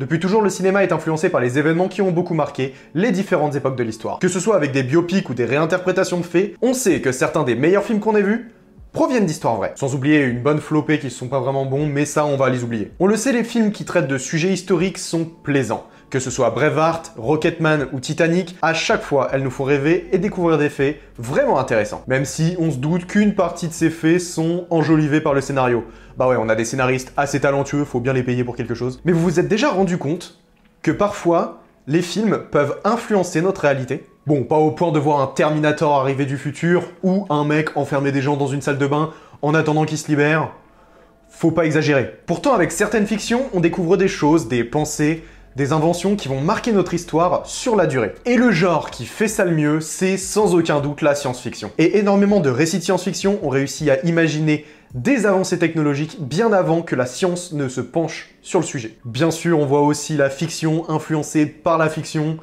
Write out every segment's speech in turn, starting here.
Depuis toujours, le cinéma est influencé par les événements qui ont beaucoup marqué les différentes époques de l'histoire. Que ce soit avec des biopics ou des réinterprétations de faits, on sait que certains des meilleurs films qu'on ait vus proviennent d'histoires vraies. Sans oublier une bonne flopée qui sont pas vraiment bons, mais ça on va les oublier. On le sait, les films qui traitent de sujets historiques sont plaisants. Que ce soit Braveheart, Rocketman ou Titanic, à chaque fois elles nous font rêver et découvrir des faits vraiment intéressants. Même si on se doute qu'une partie de ces faits sont enjolivés par le scénario. Bah ouais, on a des scénaristes assez talentueux, faut bien les payer pour quelque chose. Mais vous vous êtes déjà rendu compte que parfois, les films peuvent influencer notre réalité? Bon, pas au point de voir un Terminator arriver du futur ou un mec enfermer des gens dans une salle de bain en attendant qu'ils se libèrent. Faut pas exagérer. Pourtant, avec certaines fictions, on découvre des choses, des pensées, des inventions qui vont marquer notre histoire sur la durée. Et le genre qui fait ça le mieux, c'est sans aucun doute la science-fiction. Et énormément de récits de science-fiction ont réussi à imaginer des avancées technologiques bien avant que la science ne se penche sur le sujet. Bien sûr, on voit aussi la fiction influencée par la fiction,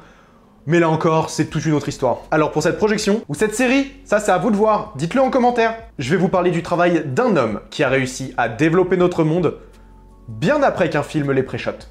mais là encore, c'est toute une autre histoire. Alors pour cette projection, ou cette série, ça c'est à vous de voir, dites-le en commentaire. Je vais vous parler du travail d'un homme qui a réussi à développer notre monde bien après qu'un film les préchote.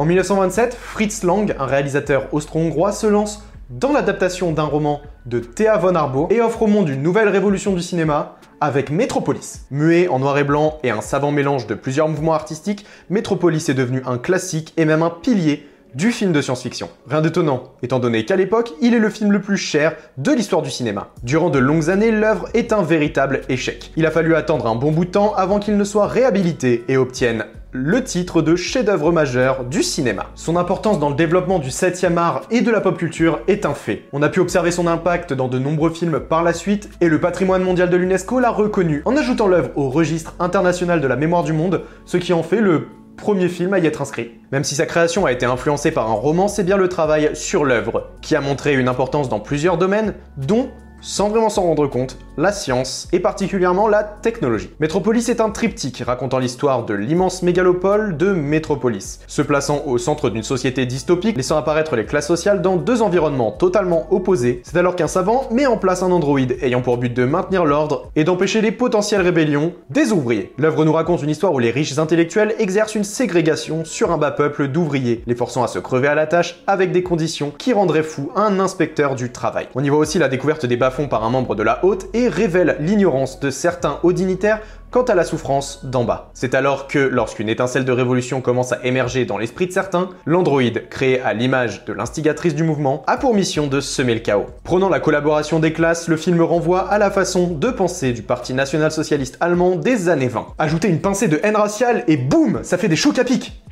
En 1927, Fritz Lang, un réalisateur austro-hongrois, se lance dans l'adaptation d'un roman de Thea von Arbo et offre au monde une nouvelle révolution du cinéma avec Metropolis. Muet en noir et blanc et un savant mélange de plusieurs mouvements artistiques, Metropolis est devenu un classique et même un pilier du film de science-fiction. Rien d'étonnant, étant donné qu'à l'époque, il est le film le plus cher de l'histoire du cinéma. Durant de longues années, l'œuvre est un véritable échec. Il a fallu attendre un bon bout de temps avant qu'il ne soit réhabilité et obtienne le titre de chef-d'œuvre majeur du cinéma. Son importance dans le développement du 7e art et de la pop culture est un fait. On a pu observer son impact dans de nombreux films par la suite et le patrimoine mondial de l'UNESCO l'a reconnu en ajoutant l'œuvre au registre international de la mémoire du monde, ce qui en fait le premier film à y être inscrit. Même si sa création a été influencée par un roman, c'est bien le travail sur l'œuvre qui a montré une importance dans plusieurs domaines, dont sans vraiment s'en rendre compte, la science et particulièrement la technologie. Metropolis est un triptyque racontant l'histoire de l'immense mégalopole de Metropolis, se plaçant au centre d'une société dystopique, laissant apparaître les classes sociales dans deux environnements totalement opposés. C'est alors qu'un savant met en place un androïde ayant pour but de maintenir l'ordre et d'empêcher les potentielles rébellions des ouvriers. L'œuvre nous raconte une histoire où les riches intellectuels exercent une ségrégation sur un bas peuple d'ouvriers, les forçant à se crever à la tâche avec des conditions qui rendraient fou un inspecteur du travail. On y voit aussi la découverte des bas par un membre de la haute et révèle l'ignorance de certains hauts dignitaires quant à la souffrance d'en bas. C'est alors que, lorsqu'une étincelle de révolution commence à émerger dans l'esprit de certains, l'androïde, créé à l'image de l'instigatrice du mouvement, a pour mission de semer le chaos. Prenant la collaboration des classes, le film renvoie à la façon de penser du Parti national-socialiste allemand des années 20. Ajoutez une pincée de haine raciale et boum, ça fait des chocs à pic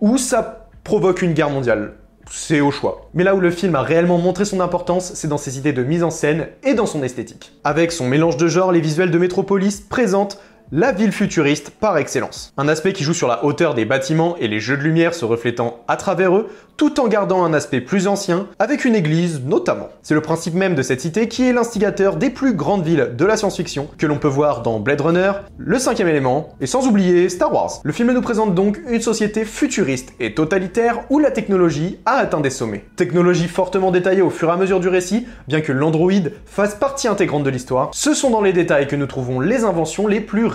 Ou ça provoque une guerre mondiale c'est au choix. Mais là où le film a réellement montré son importance, c'est dans ses idées de mise en scène et dans son esthétique. Avec son mélange de genres, les visuels de Metropolis présentent la ville futuriste par excellence. Un aspect qui joue sur la hauteur des bâtiments et les jeux de lumière se reflétant à travers eux, tout en gardant un aspect plus ancien, avec une église notamment. C'est le principe même de cette cité qui est l'instigateur des plus grandes villes de la science-fiction, que l'on peut voir dans Blade Runner, Le cinquième élément, et sans oublier Star Wars. Le film nous présente donc une société futuriste et totalitaire où la technologie a atteint des sommets. Technologie fortement détaillée au fur et à mesure du récit, bien que l'androïde fasse partie intégrante de l'histoire, ce sont dans les détails que nous trouvons les inventions les plus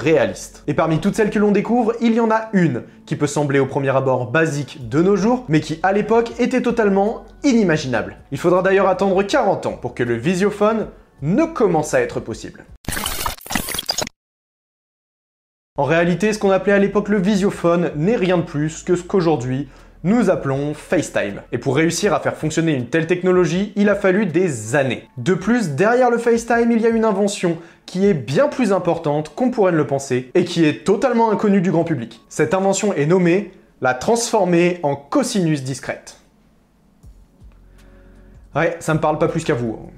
Et parmi toutes celles que l'on découvre, il y en a une qui peut sembler au premier abord basique de nos jours, mais qui à l'époque était totalement inimaginable. Il faudra d'ailleurs attendre 40 ans pour que le visiophone ne commence à être possible. En réalité, ce qu'on appelait à l'époque le visiophone n'est rien de plus que ce qu'aujourd'hui nous appelons FaceTime. Et pour réussir à faire fonctionner une telle technologie, il a fallu des années. De plus, derrière le FaceTime, il y a une invention qui est bien plus importante qu'on pourrait le penser et qui est totalement inconnue du grand public. Cette invention est nommée la transformer en cosinus discrète. Ouais, ça me parle pas plus qu'à vous.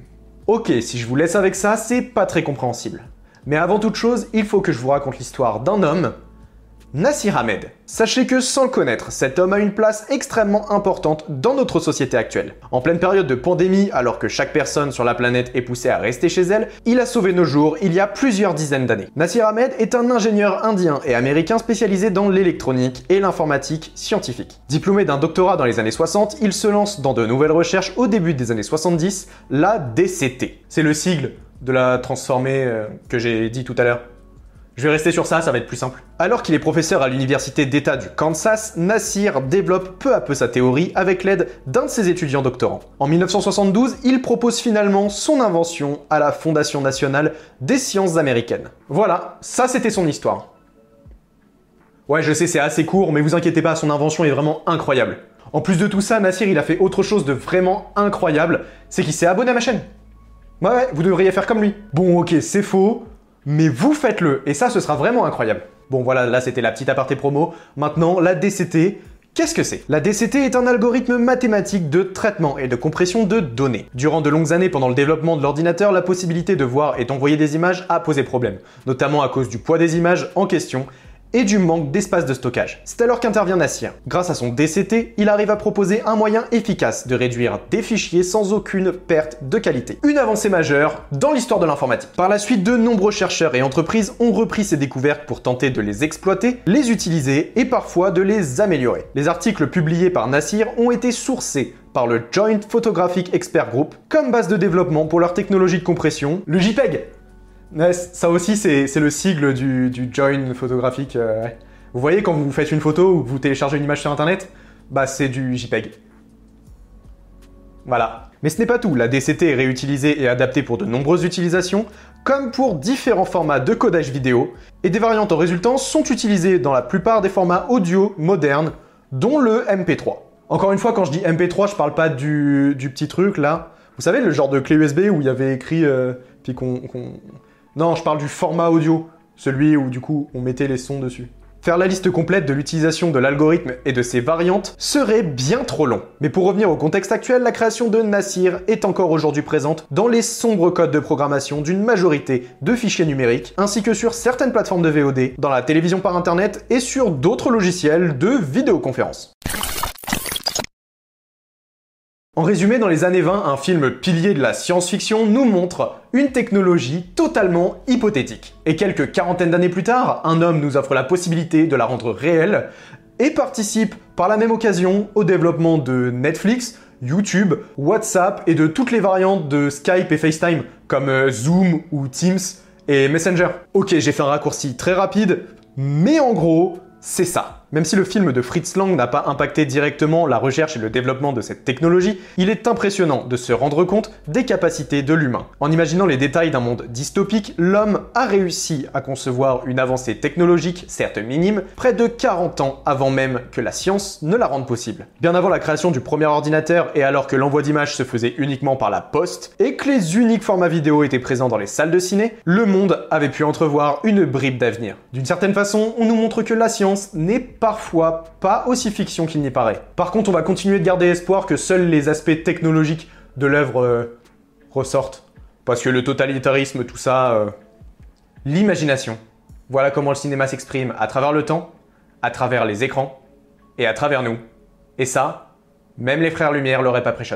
Ok, si je vous laisse avec ça, c'est pas très compréhensible. Mais avant toute chose, il faut que je vous raconte l'histoire d'un homme Nassir Ahmed. Sachez que sans le connaître, cet homme a une place extrêmement importante dans notre société actuelle. En pleine période de pandémie, alors que chaque personne sur la planète est poussée à rester chez elle, il a sauvé nos jours il y a plusieurs dizaines d'années. Nassir Ahmed est un ingénieur indien et américain spécialisé dans l'électronique et l'informatique scientifique. Diplômé d'un doctorat dans les années 60, il se lance dans de nouvelles recherches au début des années 70, la DCT. C'est le sigle de la transformée euh, que j'ai dit tout à l'heure. Je vais rester sur ça, ça va être plus simple. Alors qu'il est professeur à l'université d'État du Kansas, Nassir développe peu à peu sa théorie avec l'aide d'un de ses étudiants doctorants. En 1972, il propose finalement son invention à la Fondation nationale des sciences américaines. Voilà, ça c'était son histoire. Ouais, je sais, c'est assez court, mais vous inquiétez pas, son invention est vraiment incroyable. En plus de tout ça, Nassir, il a fait autre chose de vraiment incroyable, c'est qu'il s'est abonné à ma chaîne. Ouais, ouais, vous devriez faire comme lui. Bon, ok, c'est faux, mais vous faites-le, et ça, ce sera vraiment incroyable. Bon, voilà, là, c'était la petite aparté promo. Maintenant, la DCT, Qu'est-ce que c'est? La DCT est un algorithme mathématique de traitement et de compression de données. Durant de longues années pendant le développement de l'ordinateur, la possibilité de voir et d'envoyer des images a posé problème, notamment à cause du poids des images en question et du manque d'espace de stockage. C'est alors qu'intervient Nassir. Grâce à son DCT, il arrive à proposer un moyen efficace de réduire des fichiers sans aucune perte de qualité. Une avancée majeure dans l'histoire de l'informatique. Par la suite, de nombreux chercheurs et entreprises ont repris ces découvertes pour tenter de les exploiter, les utiliser et parfois de les améliorer. Les articles publiés par Nassir ont été sourcés par le Joint Photographic Expert Group comme base de développement pour leur technologie de compression, le JPEG, ça aussi, c'est le sigle du, join photographique. Euh, vous voyez, quand vous faites une photo ou que vous téléchargez une image sur Internet, bah c'est du JPEG. Voilà. Mais ce n'est pas tout, la DCT est réutilisée et adaptée pour de nombreuses utilisations, comme pour différents formats de codage vidéo, et des variantes en résultant sont utilisées dans la plupart des formats audio modernes, dont le MP3. Encore une fois, quand je dis MP3, je parle pas du, petit truc là. Vous savez, le genre de clé USB où il y avait écrit, euh, puis qu'on non, je parle du format audio, celui où du coup on mettait les sons dessus. Faire la liste complète de l'utilisation de l'algorithme et de ses variantes serait bien trop long. Mais pour revenir au contexte actuel, la création de Nassir est encore aujourd'hui présente dans les sombres codes de programmation d'une majorité de fichiers numériques, ainsi que sur certaines plateformes de VOD, dans la télévision par internet et sur d'autres logiciels de vidéoconférence. En résumé, dans les années 20, un film pilier de la science-fiction nous montre une technologie totalement hypothétique. Et quelques quarantaines d'années plus tard, un homme nous offre la possibilité de la rendre réelle et participe par la même occasion au développement de Netflix, YouTube, WhatsApp et de toutes les variantes de Skype et FaceTime comme euh, Zoom ou Teams et Messenger. Ok, j'ai fait un raccourci très rapide, mais en gros, c'est ça. Même si le film de Fritz Lang n'a pas impacté directement la recherche et le développement de cette technologie, il est impressionnant de se rendre compte des capacités de l'humain. En imaginant les détails d'un monde dystopique, l'homme a réussi à concevoir une avancée technologique, certes minime, près de 40 ans avant même que la science ne la rende possible. Bien avant la création du premier ordinateur et alors que l'envoi d'images se faisait uniquement par la poste et que les uniques formats vidéo étaient présents dans les salles de ciné, le monde avait pu entrevoir une bribe d'avenir. D'une certaine façon, on nous montre que la science n'est parfois pas aussi fiction qu'il n'y paraît. Par contre, on va continuer de garder espoir que seuls les aspects technologiques de l'œuvre euh, ressortent. Parce que le totalitarisme, tout ça... Euh, l'imagination. Voilà comment le cinéma s'exprime à travers le temps, à travers les écrans et à travers nous. Et ça, même les frères Lumière l'auraient pas préshot.